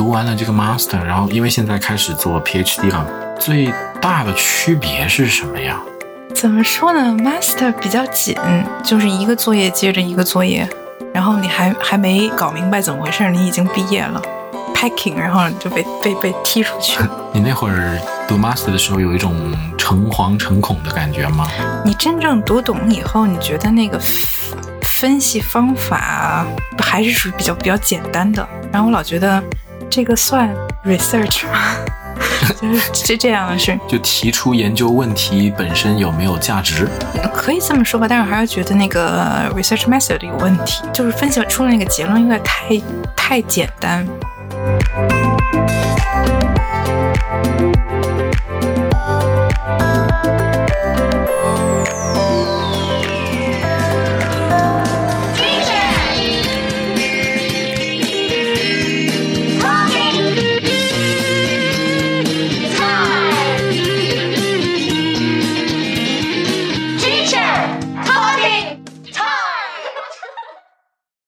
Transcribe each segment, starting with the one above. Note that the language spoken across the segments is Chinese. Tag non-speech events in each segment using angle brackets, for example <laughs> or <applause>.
完了这个 master，然后因为现在开始做 PhD 了，最大的区别是什么呀？怎么说呢？master 比较紧，就是一个作业接着一个作业，然后你还还没搞明白怎么回事，你已经毕业了，packing，然后就被被被踢出去。<laughs> 你那会儿读 master 的时候有一种诚惶诚恐的感觉吗？你真正读懂以后，你觉得那个分析方法还是属于比较比较简单的。然后我老觉得这个算 research 吗？<laughs> 就是是这样的是，就提出研究问题本身有没有价值？可以这么说吧，但是我还是觉得那个 research method 有问题，就是分析出了那个结论有点太太简单。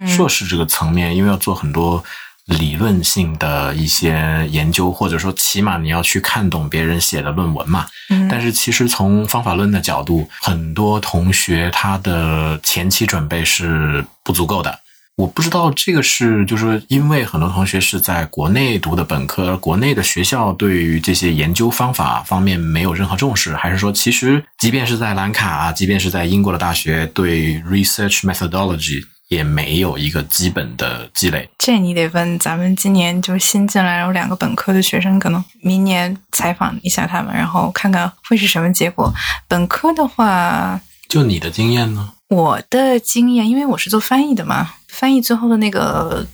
硕士这个层面，因为要做很多理论性的一些研究，或者说起码你要去看懂别人写的论文嘛。嗯，但是其实从方法论的角度，很多同学他的前期准备是不足够的。我不知道这个是就是因为很多同学是在国内读的本科，国内的学校对于这些研究方法方面没有任何重视，还是说其实即便是在兰卡，即便是在英国的大学，对 research methodology 也没有一个基本的积累？这你得问咱们今年就是新进来有两个本科的学生，可能明年采访一下他们，然后看看会是什么结果。本科的话，就你的经验呢？我的经验，因为我是做翻译的嘛，翻译最后的那个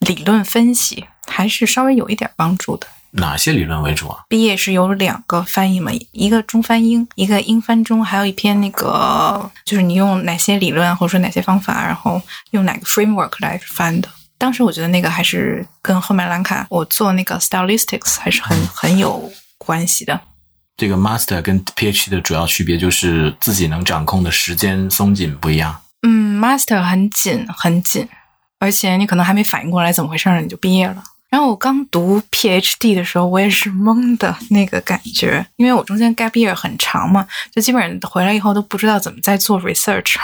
理论分析还是稍微有一点帮助的。哪些理论为主啊？毕业是有两个翻译嘛，一个中翻英，一个英翻中，还有一篇那个就是你用哪些理论或者说哪些方法，然后用哪个 framework 来翻的。当时我觉得那个还是跟后面兰卡我做那个 stylistics 还是很很有关系的。这个 master 跟 PhD 的主要区别就是自己能掌控的时间松紧不一样。嗯，master 很紧很紧，而且你可能还没反应过来怎么回事呢，你就毕业了。然后我刚读 PhD 的时候，我也是懵的那个感觉，因为我中间 gap year 很长嘛，就基本上回来以后都不知道怎么在做 research，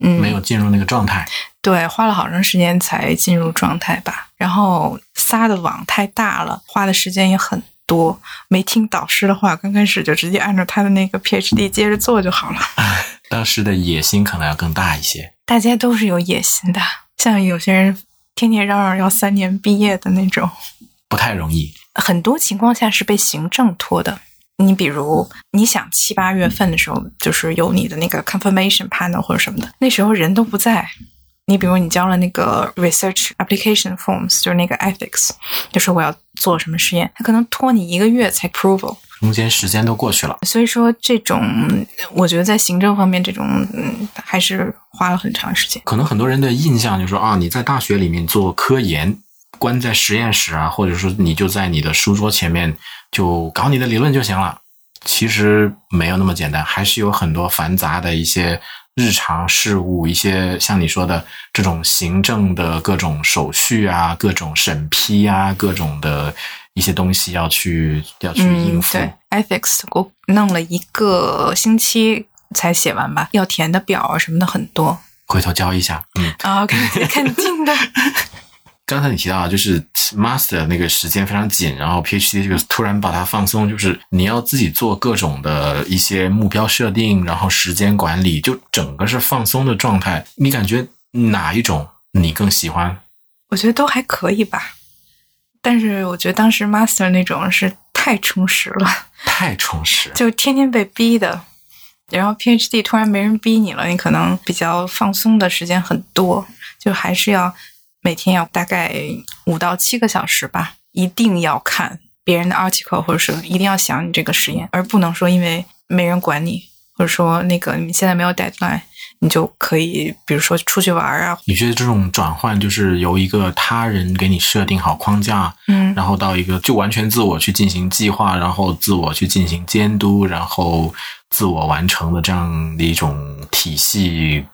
嗯，没有进入那个状态。对，花了好长时间才进入状态吧。然后撒的网太大了，花的时间也很。多没听导师的话，刚开始就直接按照他的那个 PhD <laughs> 接着做就好了。<laughs> 当时的野心可能要更大一些。大家都是有野心的，像有些人天天嚷嚷要三年毕业的那种，不太容易。很多情况下是被行政拖的。你比如，你想七八月份的时候，就是有你的那个 confirmation panel 或者什么的，那时候人都不在。你比如你交了那个 research application forms，就是那个 ethics，就是我要做什么实验，他可能拖你一个月才 approval，中间时间都过去了。所以说这种，我觉得在行政方面，这种嗯还是花了很长时间。可能很多人的印象就是说啊，你在大学里面做科研，关在实验室啊，或者说你就在你的书桌前面就搞你的理论就行了。其实没有那么简单，还是有很多繁杂的一些。日常事务一些像你说的这种行政的各种手续啊，各种审批啊，各种的一些东西要去要去应付。对，ethics 我弄了一个星期才写完吧，要填的表啊什么的很多，回头教一下。嗯啊，<laughs> 肯定的。<laughs> 刚才你提到就是 master 那个时间非常紧，然后 PhD 这个突然把它放松，就是你要自己做各种的一些目标设定，然后时间管理，就整个是放松的状态。你感觉哪一种你更喜欢？我觉得都还可以吧，但是我觉得当时 master 那种是太充实了，<laughs> 太充实，就天天被逼的。然后 PhD 突然没人逼你了，你可能比较放松的时间很多，就还是要。每天要大概五到七个小时吧，一定要看别人的 article，或者是一定要想你这个实验，而不能说因为没人管你，或者说那个你现在没有 deadline，你就可以比如说出去玩啊。你觉得这种转换就是由一个他人给你设定好框架，嗯，然后到一个就完全自我去进行计划，然后自我去进行监督，然后自我完成的这样的一种体系。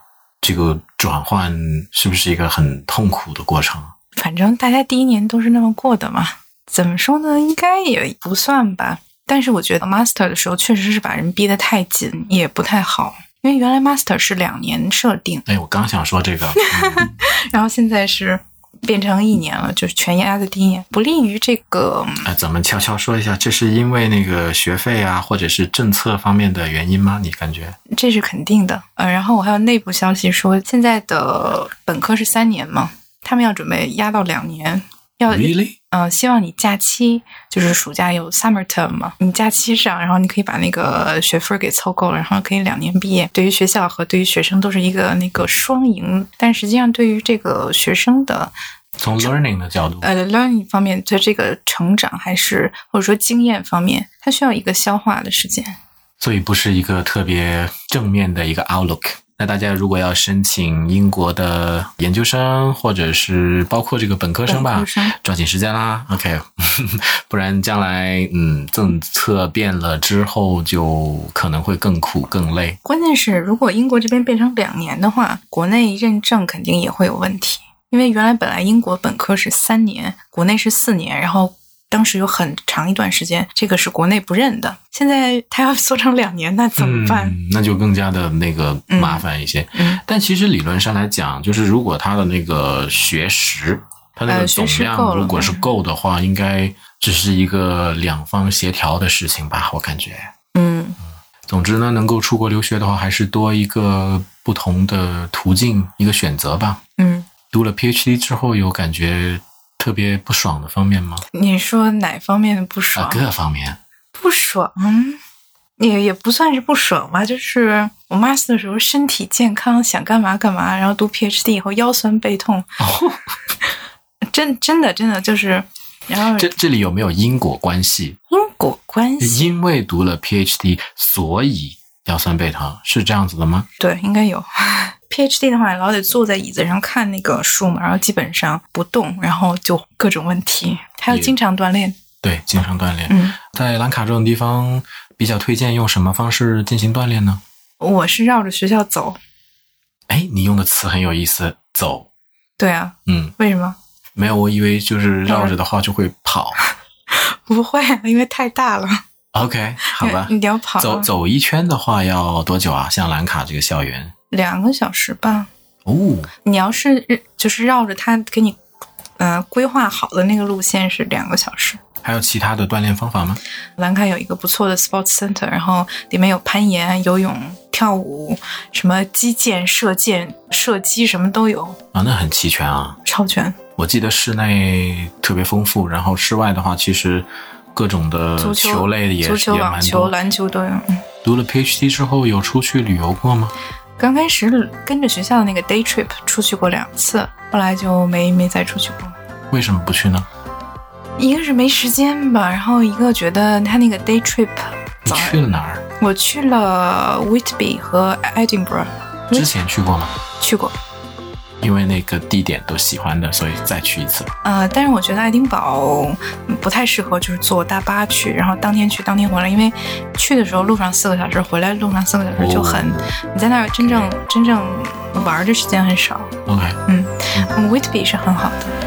这个转换是不是一个很痛苦的过程？反正大家第一年都是那么过的嘛。怎么说呢？应该也不算吧。但是我觉得 master 的时候确实是把人逼得太紧，也不太好。因为原来 master 是两年设定，哎，我刚想说这个，嗯 <laughs> 然后现在是变成一年了，就是全压在第一年，不利于这个。哎，咱们悄悄说一下，这是因为那个学费啊，或者是政策方面的原因吗？你感觉？这是肯定的。呃，然后我还有内部消息说，现在的本科是三年嘛，他们要准备压到两年，要 Really？嗯、希望你假期就是暑假有 summer term 嘛，你假期上，然后你可以把那个学分给凑够了，然后可以两年毕业。对于学校和对于学生都是一个那个双赢，但实际上对于这个学生的从 learning 的角度，呃 learning 方面，对这个成长还是或者说经验方面，它需要一个消化的时间。所以不是一个特别正面的一个 outlook。那大家如果要申请英国的研究生，或者是包括这个本科生吧生，抓紧时间啦，OK，<laughs> 不然将来嗯政策变了之后，就可能会更苦更累。关键是，如果英国这边变成两年的话，国内认证肯定也会有问题。因为原来本来英国本科是三年，国内是四年，然后当时有很长一段时间，这个是国内不认的。现在他要缩成两年，那怎么办？嗯？那就更加的那个麻烦一些。嗯但其实理论上来讲，就是如果他的那个学时，他那个总量如果是够的话，应该只是一个两方协调的事情吧，我感觉。嗯总之呢，能够出国留学的话，还是多一个不同的途径，一个选择吧。嗯，读了 PhD 之后，有感觉特别不爽的方面吗？你说哪方面的不啊，爽？各方面。不爽，也也不算是不爽吧，就是我 master 的时候身体健康，想干嘛干嘛，然后读 PhD 以后腰酸背痛，哦，<laughs> 真真的真的就是，然后这这里有没有因果关系？因果关系，因为读了 PhD，所以腰酸背疼，是这样子的吗？对，应该有。PhD 的话，老得坐在椅子上看那个书嘛，然后基本上不动，然后就各种问题，还要经常锻炼。对，经常锻炼。嗯，在兰卡这种地方，比较推荐用什么方式进行锻炼呢？我是绕着学校走。哎，你用的词很有意思，走。对啊，嗯，为什么？没有，我以为就是绕着的话就会跑。<laughs> 不会，啊因为太大了。OK，好吧。你要跑走走一圈的话要多久啊？像兰卡这个校园两个小时吧。哦，你要是就是绕着它给你，呃，规划好的那个路线是两个小时。还有其他的锻炼方法吗？兰卡有一个不错的 sports center，然后里面有攀岩、游泳、跳舞，什么击剑、射箭、射击，什么都有，啊，那很齐全啊。超全。我记得室内特别丰富，然后室外的话，其实各种的足球、球类的也足球、也网球、蛮多。篮球都有。嗯读了 PhD 之后，有出去旅游过吗？刚开始跟着学校的那个 day trip 出去过两次，后来就没没再出去过。为什么不去呢？一个是没时间吧，然后一个觉得他那个 day trip 你去了哪儿？我去了 Whitby 和 Edinburgh，之前去过吗？去过。因为那个地点都喜欢的，所以再去一次。呃，但是我觉得爱丁堡嗯不太适合，就是坐大巴去，然后当天去当天回来，因为去的时候路上四个小时，回来路上四个小时就很，你在那儿真正真正玩的时间很少。OK，嗯，Whitby 是很好的。